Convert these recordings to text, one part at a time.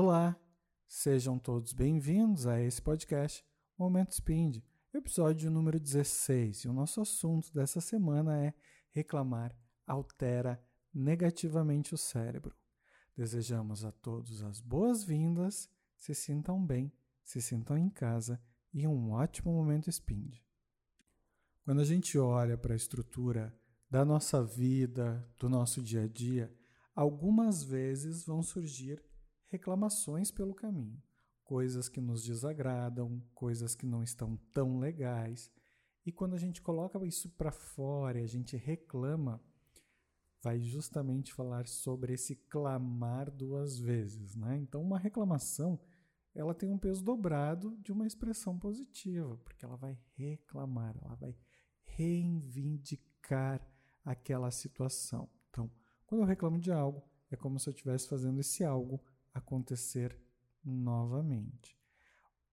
Olá, sejam todos bem-vindos a esse podcast Momento Spind, episódio número 16. E o nosso assunto dessa semana é reclamar altera negativamente o cérebro. Desejamos a todos as boas-vindas, se sintam bem, se sintam em casa e um ótimo momento Spind. Quando a gente olha para a estrutura da nossa vida, do nosso dia a dia, algumas vezes vão surgir reclamações pelo caminho, coisas que nos desagradam, coisas que não estão tão legais. E quando a gente coloca isso para fora e a gente reclama, vai justamente falar sobre esse clamar duas vezes, né? Então, uma reclamação, ela tem um peso dobrado de uma expressão positiva, porque ela vai reclamar, ela vai reivindicar aquela situação. Então, quando eu reclamo de algo, é como se eu estivesse fazendo esse algo acontecer novamente.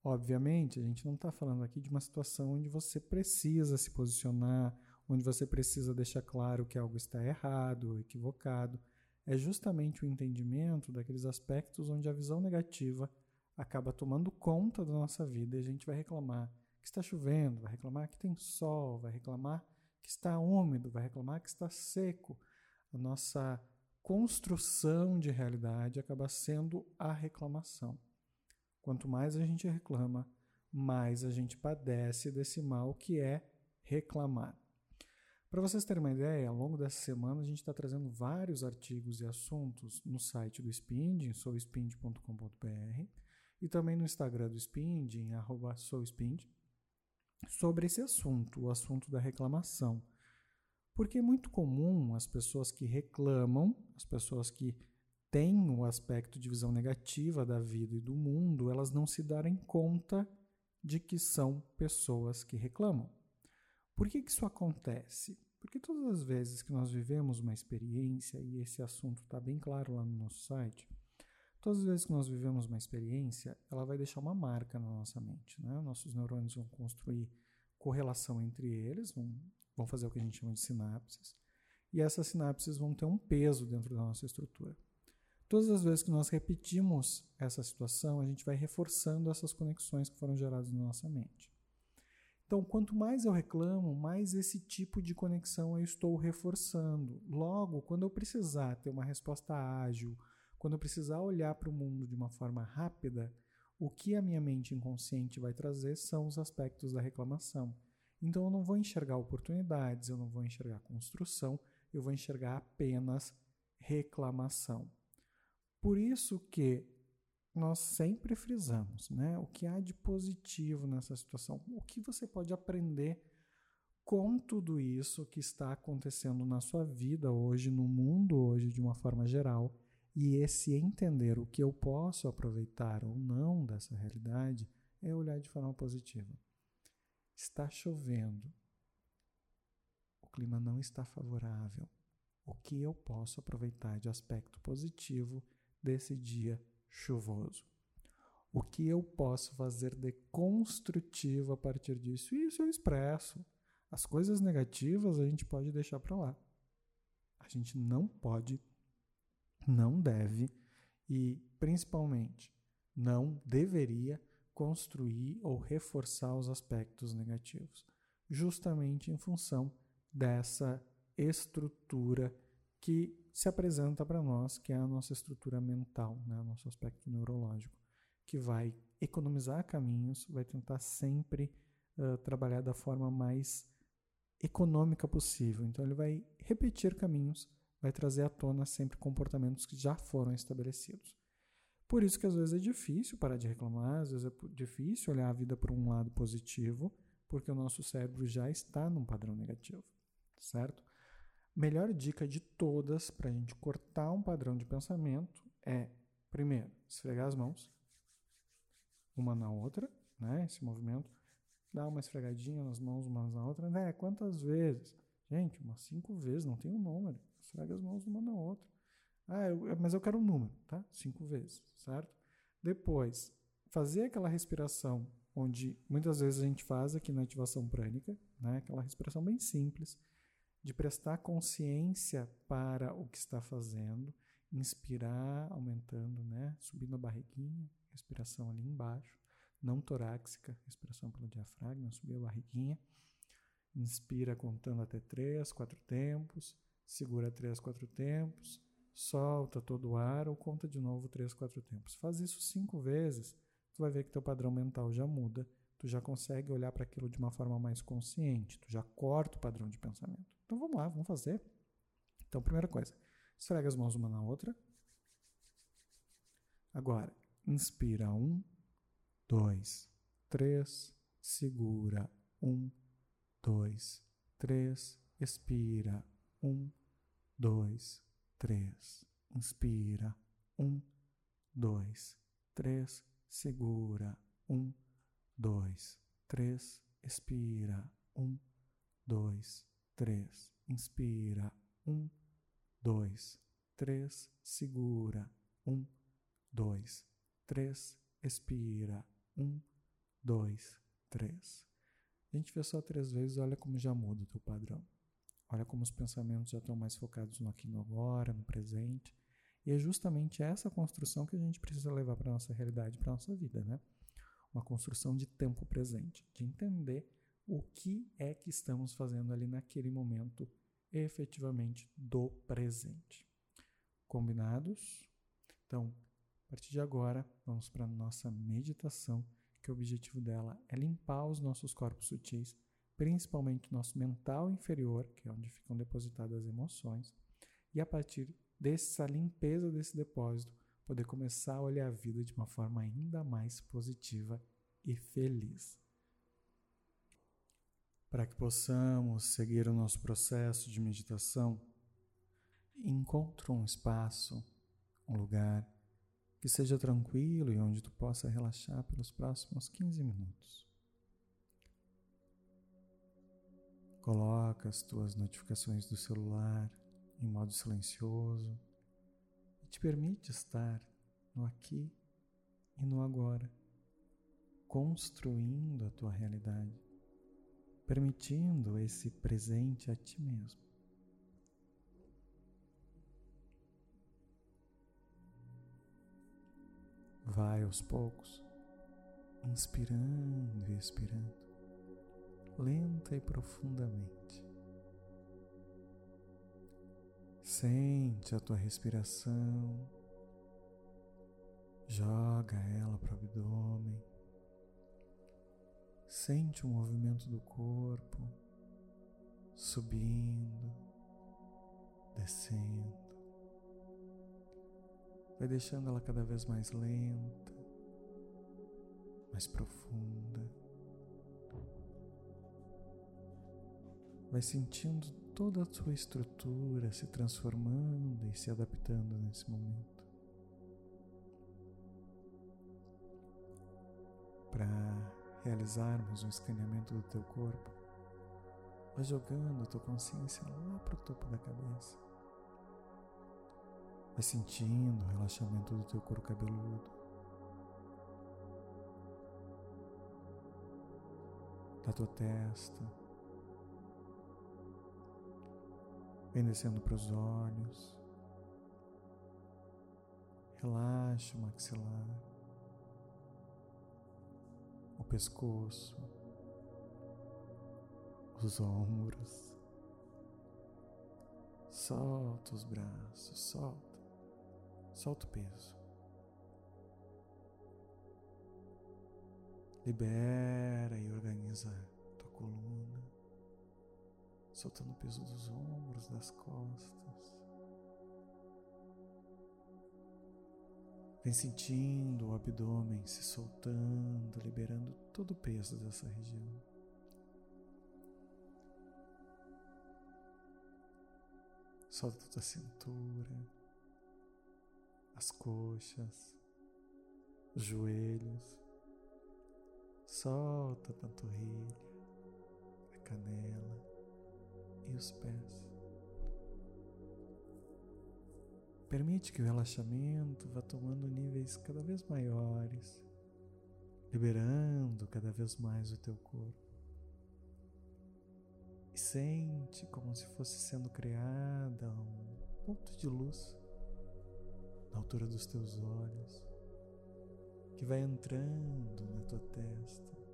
Obviamente, a gente não está falando aqui de uma situação onde você precisa se posicionar, onde você precisa deixar claro que algo está errado equivocado. É justamente o entendimento daqueles aspectos onde a visão negativa acaba tomando conta da nossa vida e a gente vai reclamar que está chovendo, vai reclamar que tem sol, vai reclamar que está úmido, vai reclamar que está seco. A nossa construção de realidade acaba sendo a reclamação. Quanto mais a gente reclama, mais a gente padece desse mal que é reclamar. Para vocês terem uma ideia, ao longo dessa semana a gente está trazendo vários artigos e assuntos no site do Spind, em souspind.com.br, e também no Instagram do Spind, em souspind, sobre esse assunto, o assunto da reclamação. Porque é muito comum as pessoas que reclamam, as pessoas que têm o aspecto de visão negativa da vida e do mundo, elas não se darem conta de que são pessoas que reclamam. Por que, que isso acontece? Porque todas as vezes que nós vivemos uma experiência, e esse assunto está bem claro lá no nosso site, todas as vezes que nós vivemos uma experiência, ela vai deixar uma marca na nossa mente. Né? Nossos neurônios vão construir correlação entre eles, vão vão fazer o que a gente chama de sinapses, e essas sinapses vão ter um peso dentro da nossa estrutura. Todas as vezes que nós repetimos essa situação, a gente vai reforçando essas conexões que foram geradas na nossa mente. Então, quanto mais eu reclamo, mais esse tipo de conexão eu estou reforçando. Logo, quando eu precisar ter uma resposta ágil, quando eu precisar olhar para o mundo de uma forma rápida, o que a minha mente inconsciente vai trazer são os aspectos da reclamação. Então eu não vou enxergar oportunidades, eu não vou enxergar construção, eu vou enxergar apenas reclamação. Por isso que nós sempre frisamos, né? O que há de positivo nessa situação? O que você pode aprender com tudo isso que está acontecendo na sua vida hoje, no mundo hoje, de uma forma geral, e esse entender o que eu posso aproveitar ou não dessa realidade é olhar de forma positiva. Está chovendo. O clima não está favorável. O que eu posso aproveitar de aspecto positivo desse dia chuvoso? O que eu posso fazer de construtivo a partir disso? Isso eu expresso. As coisas negativas a gente pode deixar para lá. A gente não pode, não deve e principalmente não deveria construir ou reforçar os aspectos negativos, justamente em função dessa estrutura que se apresenta para nós, que é a nossa estrutura mental, né, nosso aspecto neurológico, que vai economizar caminhos, vai tentar sempre uh, trabalhar da forma mais econômica possível. Então, ele vai repetir caminhos, vai trazer à tona sempre comportamentos que já foram estabelecidos. Por isso que às vezes é difícil parar de reclamar, às vezes é difícil olhar a vida por um lado positivo, porque o nosso cérebro já está num padrão negativo, certo? Melhor dica de todas para a gente cortar um padrão de pensamento é, primeiro, esfregar as mãos, uma na outra, né? Esse movimento, dar uma esfregadinha nas mãos uma na outra, né? Quantas vezes? Gente, umas cinco vezes, não tem um número. Esfrega as mãos uma na outra. Ah, eu, mas eu quero um número, tá? Cinco vezes, certo? Depois, fazer aquela respiração, onde muitas vezes a gente faz aqui na ativação prânica, né? Aquela respiração bem simples, de prestar consciência para o que está fazendo, inspirar, aumentando, né? subindo a barriguinha, respiração ali embaixo, não torácica, respiração pelo diafragma, subir a barriguinha. Inspira contando até três, quatro tempos, segura três, quatro tempos, solta todo o ar ou conta de novo três, quatro tempos. Faz isso cinco vezes, tu vai ver que teu padrão mental já muda, tu já consegue olhar para aquilo de uma forma mais consciente, tu já corta o padrão de pensamento. Então vamos lá, vamos fazer. Então, primeira coisa, esfrega as mãos uma na outra. Agora, inspira um, dois, três, segura um, dois, três, expira um, dois, três, inspira um, dois, três, segura um, dois, três, expira um, dois, três, inspira um, dois, três, segura um, dois, três, expira. Um, dois, três. A gente vê só três vezes, olha como já muda o teu padrão. Olha como os pensamentos já estão mais focados no aqui no agora, no presente. E é justamente essa construção que a gente precisa levar para a nossa realidade, para a nossa vida, né? Uma construção de tempo presente, de entender o que é que estamos fazendo ali naquele momento efetivamente do presente. Combinados? Então, a partir de agora, vamos para a nossa meditação, que o objetivo dela é limpar os nossos corpos sutis, principalmente o nosso mental inferior, que é onde ficam depositadas as emoções, e a partir dessa limpeza desse depósito, poder começar a olhar a vida de uma forma ainda mais positiva e feliz. Para que possamos seguir o nosso processo de meditação, encontre um espaço, um lugar que seja tranquilo e onde tu possa relaxar pelos próximos 15 minutos. Coloca as tuas notificações do celular em modo silencioso e te permite estar no aqui e no agora, construindo a tua realidade, permitindo esse presente a ti mesmo. Vai aos poucos, inspirando e expirando, lenta e profundamente. Sente a tua respiração, joga ela para o abdômen, sente o movimento do corpo subindo, descendo vai deixando ela cada vez mais lenta, mais profunda. Vai sentindo toda a sua estrutura se transformando e se adaptando nesse momento. Para realizarmos um escaneamento do teu corpo, vai jogando a tua consciência lá para o topo da cabeça. Vai sentindo o relaxamento do teu couro cabeludo. Da tua testa. Vem descendo para os olhos. Relaxa o maxilar. O pescoço. Os ombros. Solta os braços, solta. Solta o peso. Libera e organiza tua coluna, soltando o peso dos ombros, das costas. Vem sentindo o abdômen se soltando, liberando todo o peso dessa região. Solta tua cintura as coxas, os joelhos, solta a panturrilha, a canela e os pés. Permite que o relaxamento vá tomando níveis cada vez maiores, liberando cada vez mais o teu corpo. E sente como se fosse sendo criada um ponto de luz na altura dos teus olhos, que vai entrando na tua testa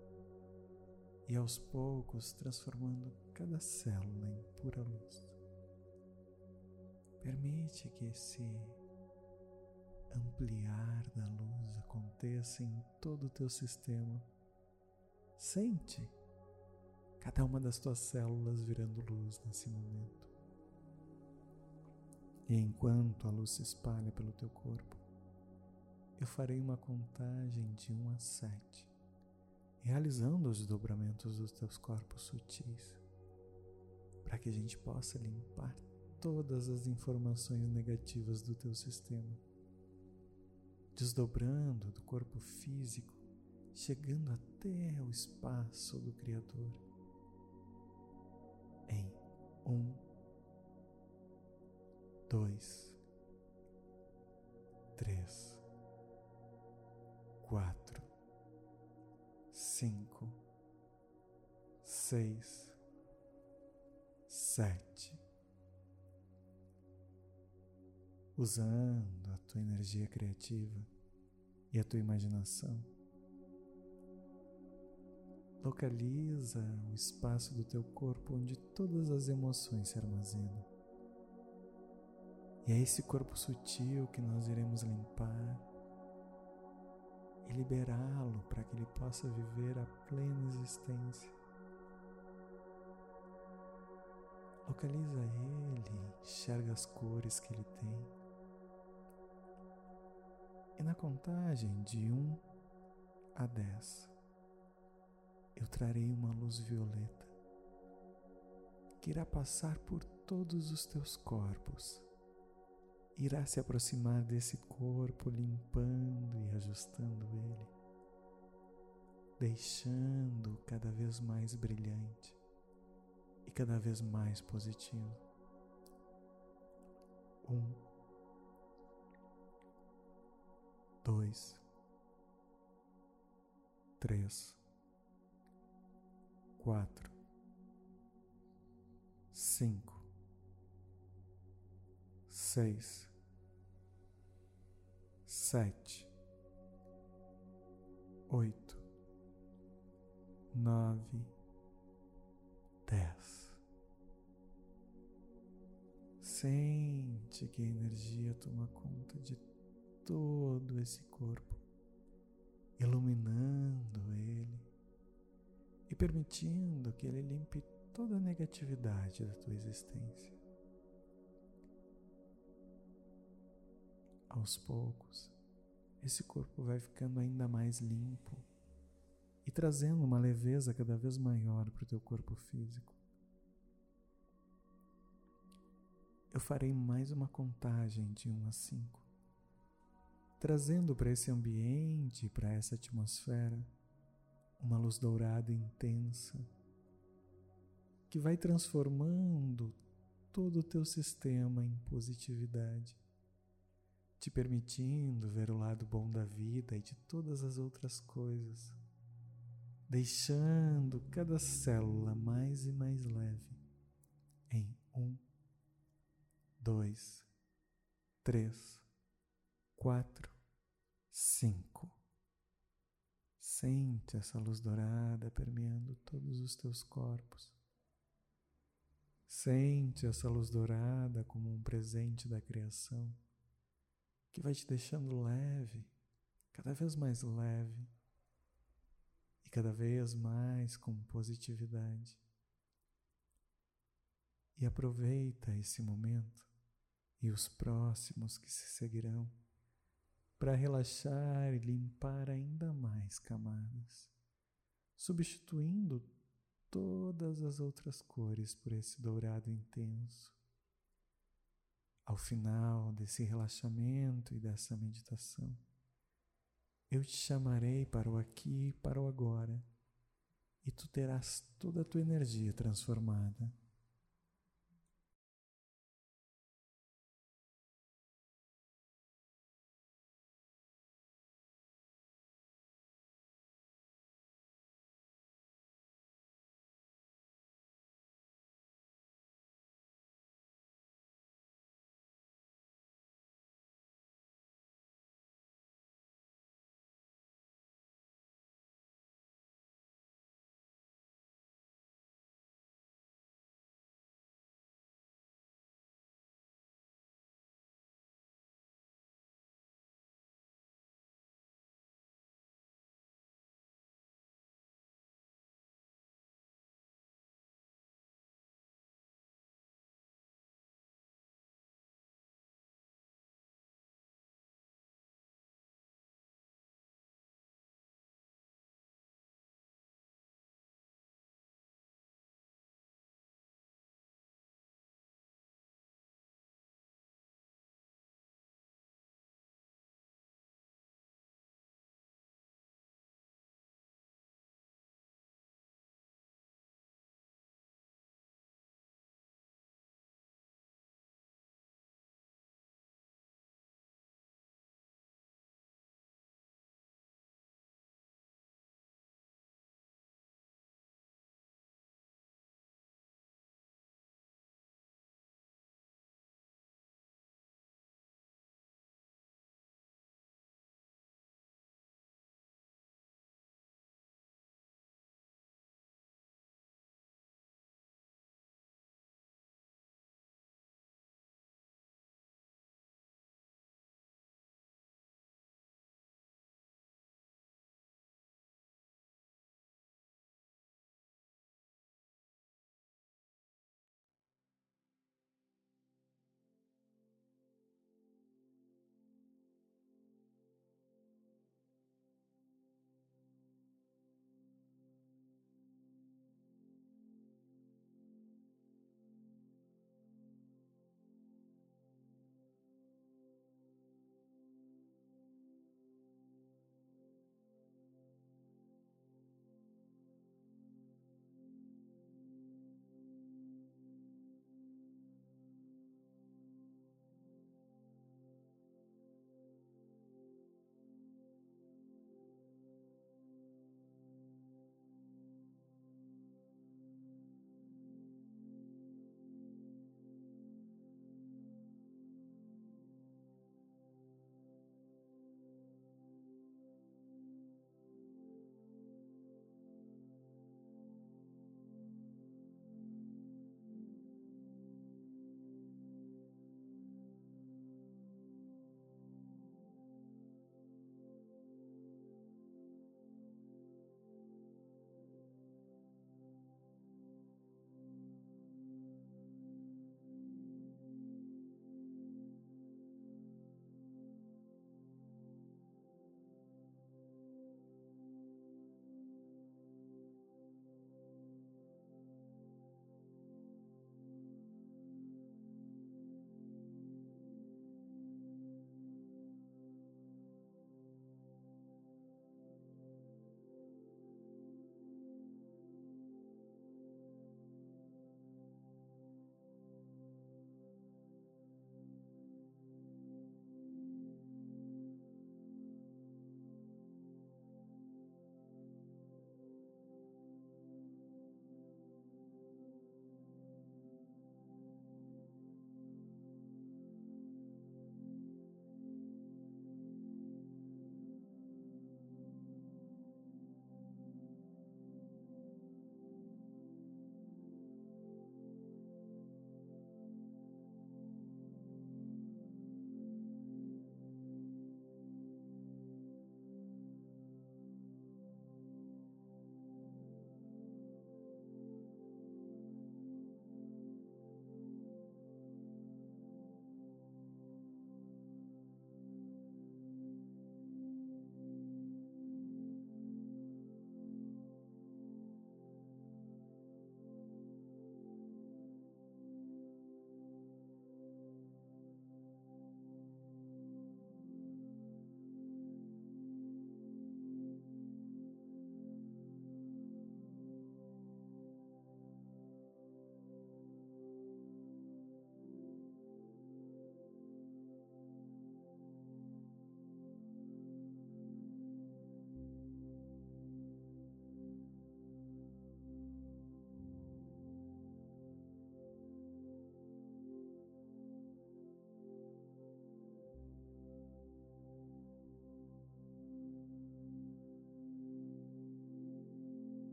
e aos poucos transformando cada célula em pura luz. Permite que esse ampliar da luz aconteça em todo o teu sistema. Sente cada uma das tuas células virando luz nesse momento. E enquanto a luz se espalha pelo teu corpo, eu farei uma contagem de 1 a 7, realizando os dobramentos dos teus corpos sutis, para que a gente possa limpar todas as informações negativas do teu sistema, desdobrando do corpo físico, chegando até o espaço do Criador. Em um, dois, três, quatro, cinco, seis, sete. Usando a tua energia criativa e a tua imaginação, localiza o espaço do teu corpo onde todas as emoções se armazenam. E é esse corpo sutil que nós iremos limpar e liberá-lo para que ele possa viver a plena existência. Localiza ele, enxerga as cores que ele tem. E na contagem de 1 a 10, eu trarei uma luz violeta que irá passar por todos os teus corpos irá se aproximar desse corpo, limpando e ajustando ele, deixando cada vez mais brilhante e cada vez mais positivo. Um, dois, três, quatro, cinco, seis sete, oito, nove, dez. Sente que a energia toma conta de todo esse corpo, iluminando ele e permitindo que ele limpe toda a negatividade da tua existência. Aos poucos, esse corpo vai ficando ainda mais limpo e trazendo uma leveza cada vez maior para o teu corpo físico. Eu farei mais uma contagem de 1 a 5, trazendo para esse ambiente, para essa atmosfera, uma luz dourada intensa que vai transformando todo o teu sistema em positividade te permitindo ver o lado bom da vida e de todas as outras coisas, deixando cada célula mais e mais leve em um, dois, três, quatro, cinco. Sente essa luz dourada permeando todos os teus corpos. Sente essa luz dourada como um presente da criação que vai te deixando leve, cada vez mais leve e cada vez mais com positividade. E aproveita esse momento e os próximos que se seguirão para relaxar e limpar ainda mais camadas, substituindo todas as outras cores por esse dourado intenso ao final desse relaxamento e dessa meditação, eu te chamarei para o aqui e para o agora, e tu terás toda a tua energia transformada.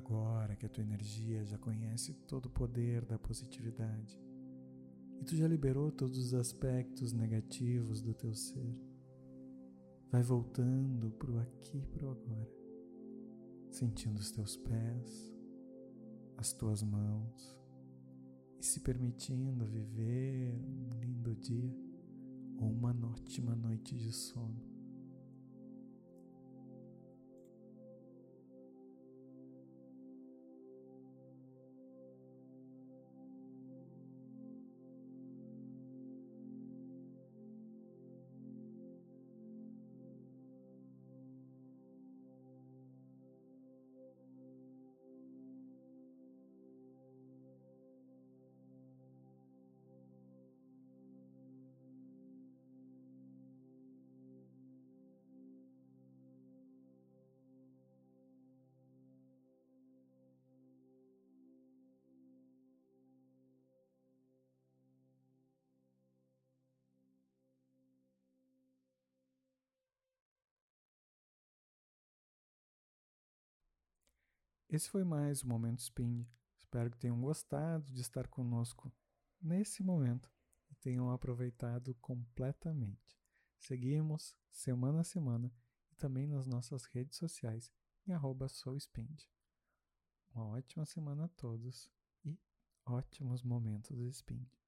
Agora que a tua energia já conhece todo o poder da positividade e tu já liberou todos os aspectos negativos do teu ser, vai voltando para o aqui e para o agora, sentindo os teus pés, as tuas mãos e se permitindo viver um lindo dia ou uma ótima noite de sono. Esse foi mais o Momento Spin. Espero que tenham gostado de estar conosco nesse momento e tenham aproveitado completamente. Seguimos semana a semana e também nas nossas redes sociais em arroba souspind. Uma ótima semana a todos e ótimos momentos de Spind.